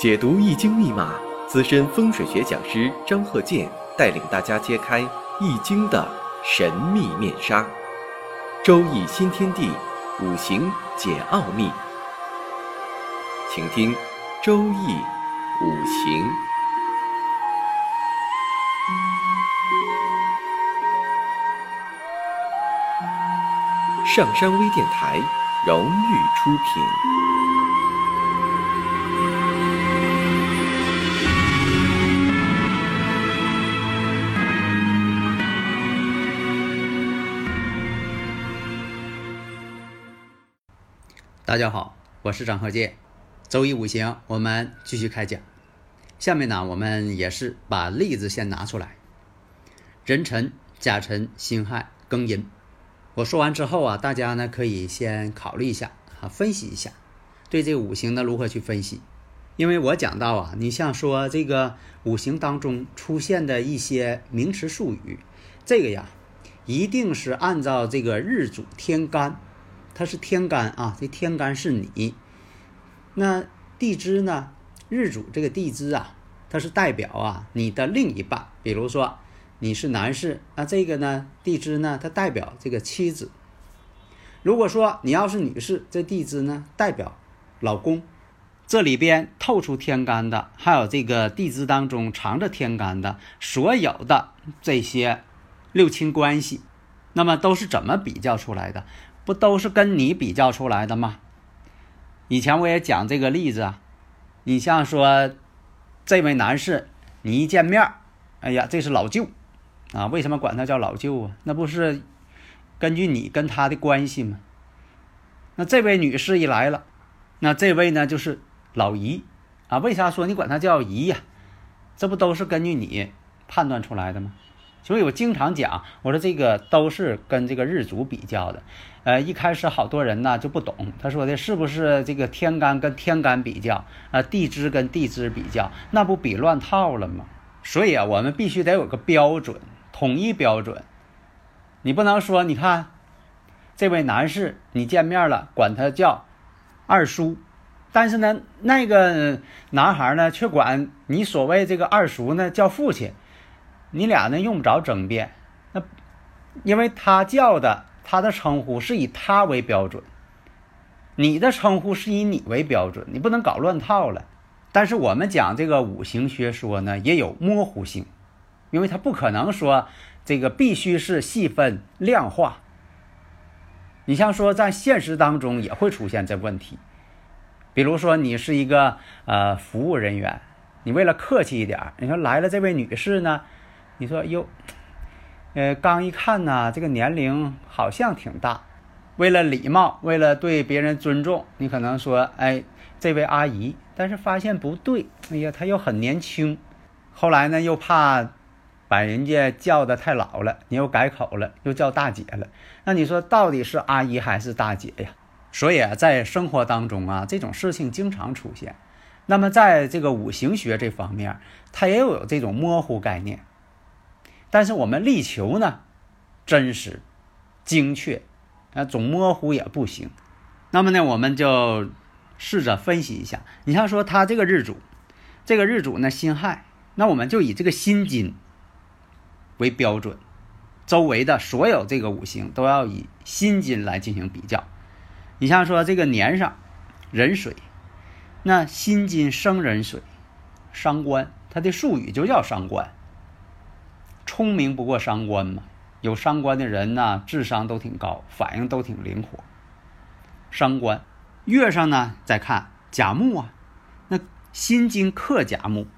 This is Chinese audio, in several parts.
解读易经密码，资深风水学讲师张鹤剑带领大家揭开易经的神秘面纱。周易新天地，五行解奥秘。请听周易五行。上山微电台荣誉出品。大家好，我是张鹤剑。周易五行，我们继续开讲。下面呢，我们也是把例子先拿出来。壬辰、甲辰、辛亥、庚寅。我说完之后啊，大家呢可以先考虑一下啊，分析一下，对这五行呢如何去分析？因为我讲到啊，你像说这个五行当中出现的一些名词术语，这个呀，一定是按照这个日主天干。它是天干啊，这天干是你。那地支呢？日主这个地支啊，它是代表啊你的另一半。比如说你是男士，那这个呢地支呢，它代表这个妻子。如果说你要是女士，这地支呢代表老公。这里边透出天干的，还有这个地支当中藏着天干的，所有的这些六亲关系，那么都是怎么比较出来的？不都是跟你比较出来的吗？以前我也讲这个例子啊，你像说这位男士，你一见面，哎呀，这是老舅啊，为什么管他叫老舅啊？那不是根据你跟他的关系吗？那这位女士一来了，那这位呢就是老姨啊，为啥说你管她叫姨呀？这不都是根据你判断出来的吗？所以我经常讲，我说这个都是跟这个日主比较的。呃，一开始好多人呢就不懂，他说的是不是这个天干跟天干比较啊，地支跟地支比较，那不比乱套了吗？所以啊，我们必须得有个标准，统一标准。你不能说，你看这位男士，你见面了管他叫二叔，但是呢，那个男孩呢却管你所谓这个二叔呢叫父亲。你俩呢用不着争辩，那因为他叫的他的称呼是以他为标准，你的称呼是以你为标准，你不能搞乱套了。但是我们讲这个五行学说呢，也有模糊性，因为他不可能说这个必须是细分量化。你像说在现实当中也会出现这问题，比如说你是一个呃服务人员，你为了客气一点，你说来了这位女士呢。你说哟，呃，刚一看呢，这个年龄好像挺大。为了礼貌，为了对别人尊重，你可能说，哎，这位阿姨。但是发现不对，哎呀，她又很年轻。后来呢，又怕把人家叫的太老了，你又改口了，又叫大姐了。那你说到底是阿姨还是大姐呀？所以啊，在生活当中啊，这种事情经常出现。那么在这个五行学这方面，它也有这种模糊概念。但是我们力求呢，真实、精确，啊，总模糊也不行。那么呢，我们就试着分析一下。你像说他这个日主，这个日主呢辛亥，那我们就以这个辛金为标准，周围的所有这个五行都要以辛金来进行比较。你像说这个年上壬水，那辛金生壬水，伤官，它的术语就叫伤官。聪明不过伤官嘛，有伤官的人呢，智商都挺高，反应都挺灵活。伤官，月上呢再看甲木啊，那辛金克甲木，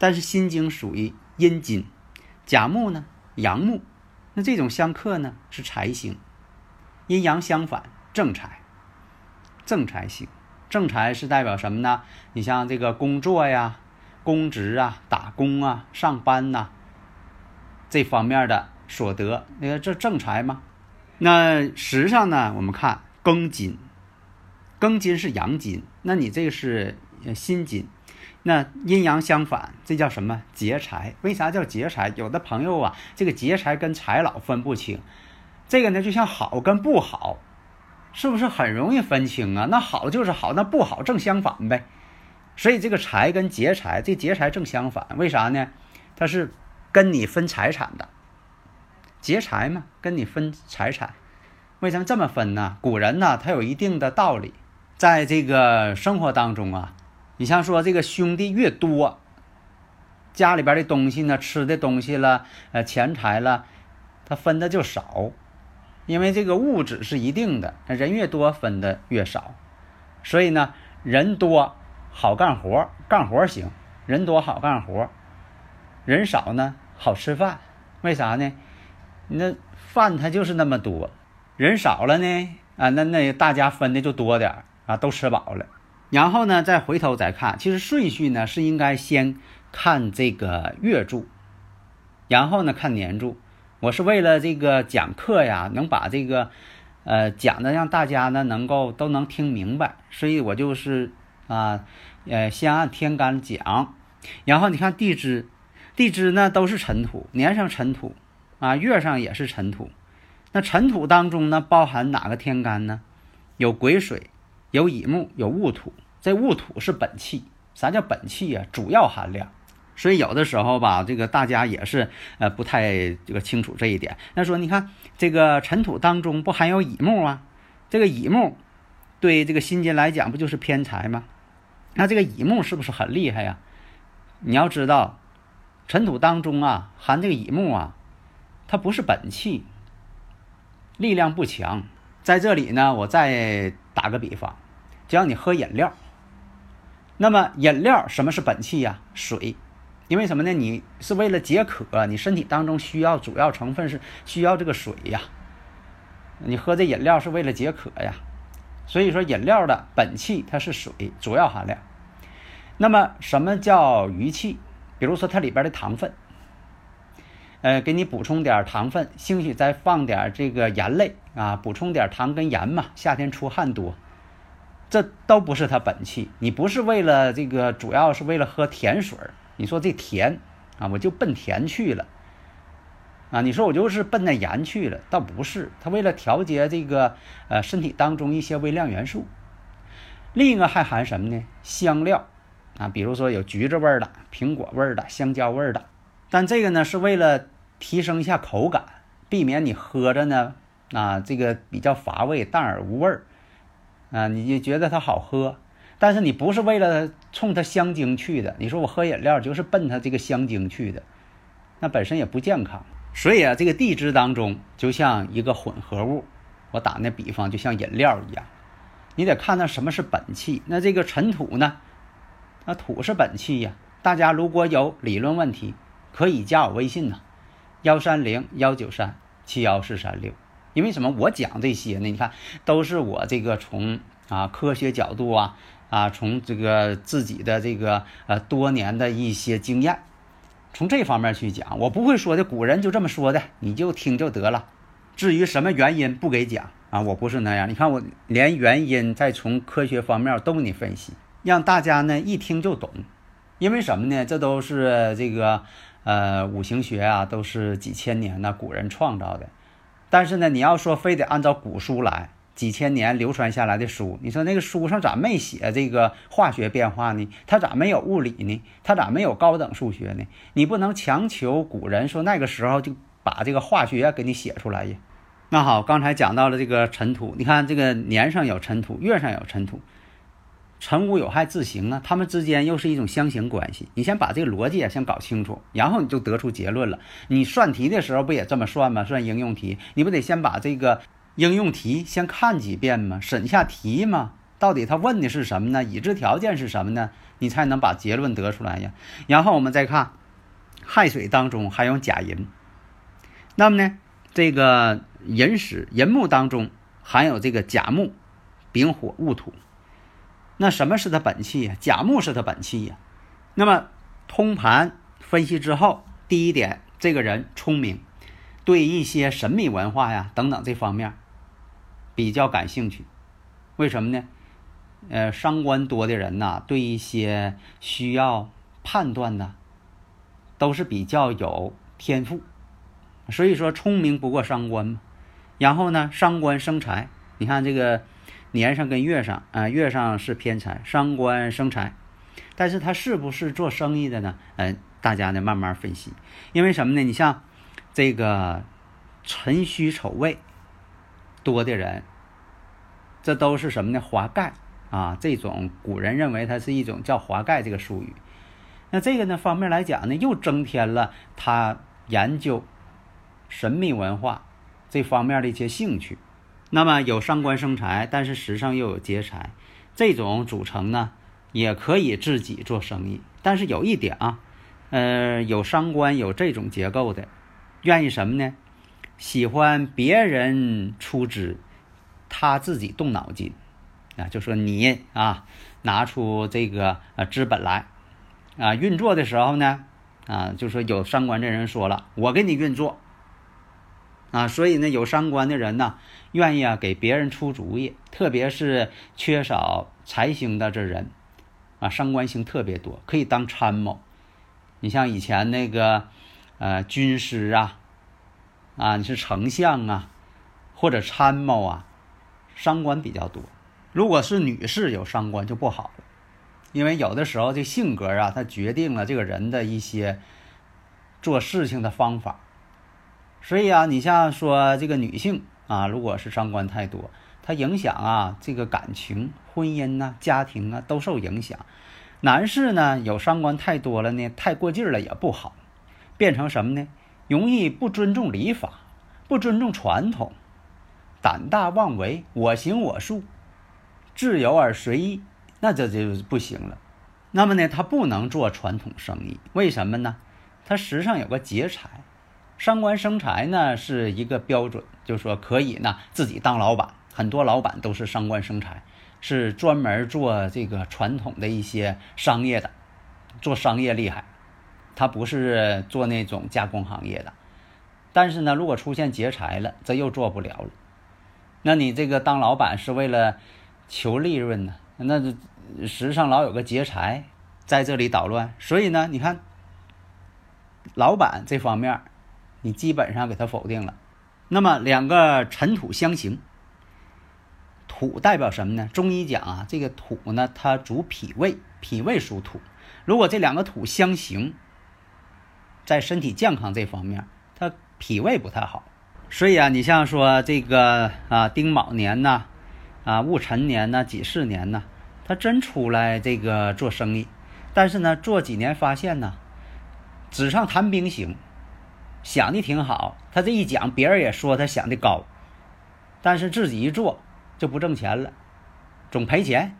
但是辛金属于阴金，甲木呢阳木，那这种相克呢是财星，阴阳相反，正财，正财星，正财是代表什么呢？你像这个工作呀、公职啊、打工啊、上班呐。这方面的所得，那个这正财吗？那实际上呢，我们看庚金，庚金是阳金，那你这个是辛金，那阴阳相反，这叫什么劫财？为啥叫劫财？有的朋友啊，这个劫财跟财老分不清，这个呢就像好跟不好，是不是很容易分清啊？那好就是好，那不好正相反呗。所以这个财跟劫财，这劫财正相反，为啥呢？它是跟你分财产的，劫财嘛，跟你分财产。为什么这么分呢？古人呢，他有一定的道理，在这个生活当中啊，你像说这个兄弟越多，家里边的东西呢，吃的东西了，呃，钱财了，他分的就少，因为这个物质是一定的，人越多分的越少，所以呢，人多好干活，干活行；人多好干活，人少呢好吃饭。为啥呢？那饭它就是那么多。人少了呢，啊，那那大家分的就多点儿啊，都吃饱了，然后呢，再回头再看，其实顺序呢是应该先看这个月柱，然后呢看年柱。我是为了这个讲课呀，能把这个呃讲的让大家呢能够都能听明白，所以我就是啊，呃，先按天干讲，然后你看地支，地支呢都是尘土，年上尘土啊，月上也是尘土。那尘土当中呢，包含哪个天干呢？有癸水，有乙木，有戊土。这戊土是本气。啥叫本气呀？主要含量。所以有的时候吧，这个大家也是呃不太这个清楚这一点。那说你看这个尘土当中不含有乙木啊？这个乙木对这个辛金来讲不就是偏财吗？那这个乙木是不是很厉害呀？你要知道，尘土当中啊含这个乙木啊，它不是本气。力量不强，在这里呢，我再打个比方，就让你喝饮料。那么饮料什么是本气呀？水，因为什么呢？你是为了解渴，你身体当中需要主要成分是需要这个水呀。你喝这饮料是为了解渴呀，所以说饮料的本气它是水主要含量。那么什么叫余气？比如说它里边的糖分。呃，给你补充点糖分，兴许再放点这个盐类啊，补充点糖跟盐嘛。夏天出汗多，这都不是它本气。你不是为了这个，主要是为了喝甜水你说这甜啊，我就奔甜去了啊。你说我就是奔那盐去了，倒不是。它为了调节这个呃身体当中一些微量元素。另一个还含什么呢？香料啊，比如说有橘子味儿的、苹果味儿的、香蕉味儿的。但这个呢，是为了。提升一下口感，避免你喝着呢啊，这个比较乏味、淡而无味儿啊，你就觉得它好喝。但是你不是为了冲它香精去的，你说我喝饮料就是奔它这个香精去的，那本身也不健康。所以啊，这个地支当中就像一个混合物，我打那比方就像饮料一样，你得看它什么是本气。那这个尘土呢？那土是本气呀。大家如果有理论问题，可以加我微信呢。幺三零幺九三七幺四三六，因为什么？我讲这些呢？你看，都是我这个从啊科学角度啊啊，从这个自己的这个呃多年的一些经验，从这方面去讲。我不会说的，古人就这么说的，你就听就得了。至于什么原因不给讲啊，我不是那样。你看，我连原因再从科学方面都给你分析，让大家呢一听就懂。因为什么呢？这都是这个。呃，五行学啊，都是几千年呢古人创造的。但是呢，你要说非得按照古书来，几千年流传下来的书，你说那个书上咋没写这个化学变化呢？它咋没有物理呢？它咋没有高等数学呢？你不能强求古人说那个时候就把这个化学给你写出来呀。那好，刚才讲到了这个尘土，你看这个年上有尘土，月上有尘土。辰午有害自形啊，他们之间又是一种相形关系。你先把这个逻辑啊先搞清楚，然后你就得出结论了。你算题的时候不也这么算吗？算应用题，你不得先把这个应用题先看几遍吗？审下题吗？到底他问的是什么呢？已知条件是什么呢？你才能把结论得出来呀。然后我们再看亥水当中还有甲寅，那么呢，这个寅时寅木当中含有这个甲木、丙火、戊土。那什么是他本气呀？甲木是他本气呀。那么通盘分析之后，第一点，这个人聪明，对一些神秘文化呀等等这方面比较感兴趣。为什么呢？呃，伤官多的人呐，对一些需要判断的，都是比较有天赋。所以说，聪明不过伤官嘛。然后呢，伤官生财，你看这个。年上跟月上啊，月上是偏财，伤官生财，但是他是不是做生意的呢？嗯，大家呢慢慢分析。因为什么呢？你像这个辰戌丑未多的人，这都是什么呢？华盖啊，这种古人认为它是一种叫华盖这个术语。那这个呢方面来讲呢，又增添了他研究神秘文化这方面的一些兴趣。那么有伤官生财，但是时上又有劫财，这种组成呢，也可以自己做生意。但是有一点啊，呃，有伤官有这种结构的，愿意什么呢？喜欢别人出资，他自己动脑筋啊，就说你啊，拿出这个呃资本来。啊，运作的时候呢，啊，就说有伤官这人说了，我给你运作，啊，所以呢，有伤官的人呢，愿意啊给别人出主意，特别是缺少财星的这人，啊，伤官星特别多，可以当参谋。你像以前那个，呃，军师啊，啊，你是丞相啊，或者参谋啊，伤官比较多。如果是女士有伤官就不好了。因为有的时候这性格啊，它决定了这个人的一些做事情的方法。所以啊，你像说这个女性啊，如果是伤官太多，它影响啊这个感情、婚姻呐、家庭啊都受影响。男士呢有伤官太多了呢，太过劲了也不好，变成什么呢？容易不尊重礼法，不尊重传统，胆大妄为，我行我素，自由而随意。那这就不行了。那么呢，他不能做传统生意，为什么呢？他实际上有个劫财，伤官生财呢是一个标准，就是说可以呢自己当老板。很多老板都是伤官生财，是专门做这个传统的一些商业的，做商业厉害。他不是做那种加工行业的。但是呢，如果出现劫财了，这又做不了了。那你这个当老板是为了求利润呢？那这。时上老有个劫财在这里捣乱，所以呢，你看，老板这方面，你基本上给他否定了。那么两个尘土相刑，土代表什么呢？中医讲啊，这个土呢，它主脾胃，脾胃属土。如果这两个土相刑，在身体健康这方面，它脾胃不太好。所以啊，你像说这个啊，丁卯年呐，啊，戊辰年呐，己巳年呐。他真出来这个做生意，但是呢，做几年发现呢，纸上谈兵行，想的挺好。他这一讲，别人也说他想的高，但是自己一做就不挣钱了，总赔钱。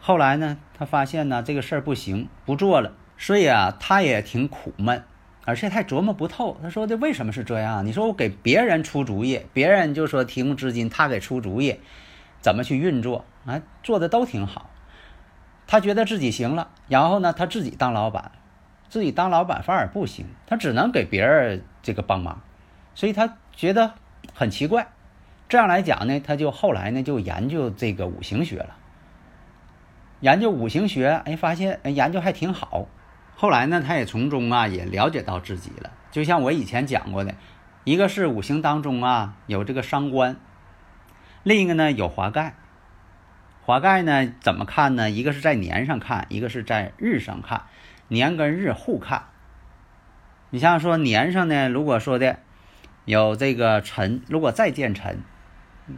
后来呢，他发现呢这个事儿不行，不做了。所以啊，他也挺苦闷，而且他琢磨不透。他说的为什么是这样？你说我给别人出主意，别人就说提供资金，他给出主意，怎么去运作？啊，做的都挺好，他觉得自己行了，然后呢，他自己当老板，自己当老板反而不行，他只能给别人这个帮忙，所以他觉得很奇怪。这样来讲呢，他就后来呢就研究这个五行学了，研究五行学，哎，发现哎研究还挺好。后来呢，他也从中啊也了解到自己了，就像我以前讲过的，一个是五行当中啊有这个伤官，另一个呢有华盖。华盖呢？怎么看呢？一个是在年上看，一个是在日上看，年跟日互看。你像说年上呢，如果说的有这个辰，如果再见辰，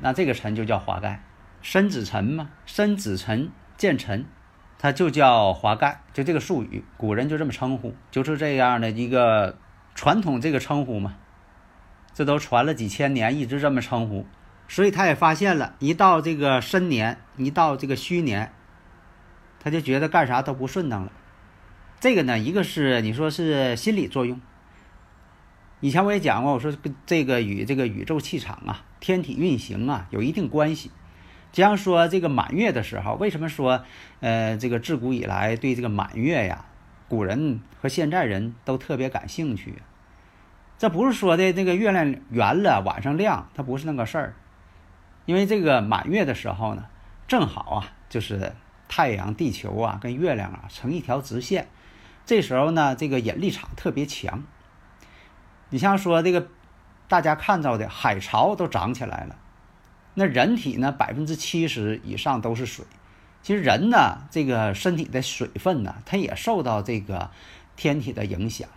那这个辰就叫华盖，申子辰嘛，申子辰见辰，它就叫华盖，就这个术语，古人就这么称呼，就是这样的一个传统这个称呼嘛，这都传了几千年，一直这么称呼。所以他也发现了，一到这个申年，一到这个戌年，他就觉得干啥都不顺当了。这个呢，一个是你说是心理作用。以前我也讲过，我说这个与这个宇宙气场啊、天体运行啊有一定关系。这样说这个满月的时候，为什么说呃这个自古以来对这个满月呀，古人和现在人都特别感兴趣？这不是说的那个月亮圆了晚上亮，它不是那个事儿。因为这个满月的时候呢，正好啊，就是太阳、地球啊跟月亮啊成一条直线，这时候呢，这个引力场特别强。你像说这个，大家看到的海潮都涨起来了，那人体呢百分之七十以上都是水，其实人呢，这个身体的水分呢，它也受到这个天体的影响，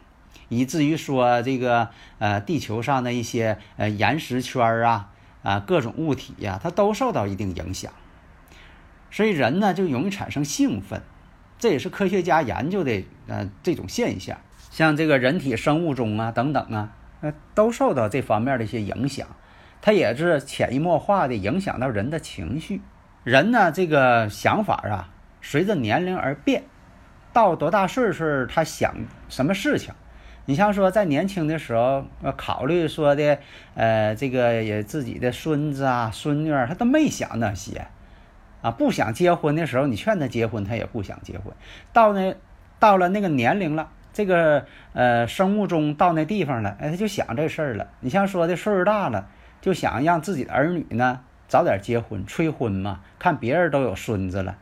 以至于说这个呃地球上的一些呃岩石圈啊啊各种物体呀，它都受到一定影响。所以人呢就容易产生兴奋，这也是科学家研究的呃这种现象。像这个人体生物钟啊等等啊，呃都受到这方面的一些影响，它也是潜移默化的影响到人的情绪。人呢这个想法啊，随着年龄而变，到多大岁数他想什么事情？你像说在年轻的时候，呃考虑说的，呃这个也自己的孙子啊孙女儿，他都没想那些。啊，不想结婚的时候，你劝他结婚，他也不想结婚。到那，到了那个年龄了，这个呃生物钟到那地方了，哎，他就想这事儿了。你像说的岁数大了，就想让自己的儿女呢早点结婚，催婚嘛。看别人都有孙子了，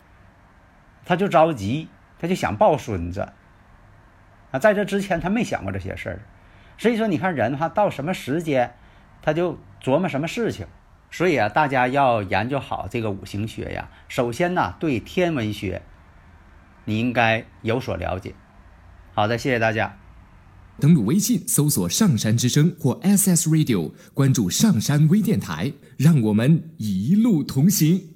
他就着急，他就想抱孙子。啊，在这之前他没想过这些事儿，所以说你看人哈，到什么时间，他就琢磨什么事情。所以啊，大家要研究好这个五行学呀。首先呢，对天文学你应该有所了解。好的，谢谢大家。登录微信搜索“上山之声”或 “SS Radio”，关注上山微电台，让我们一路同行。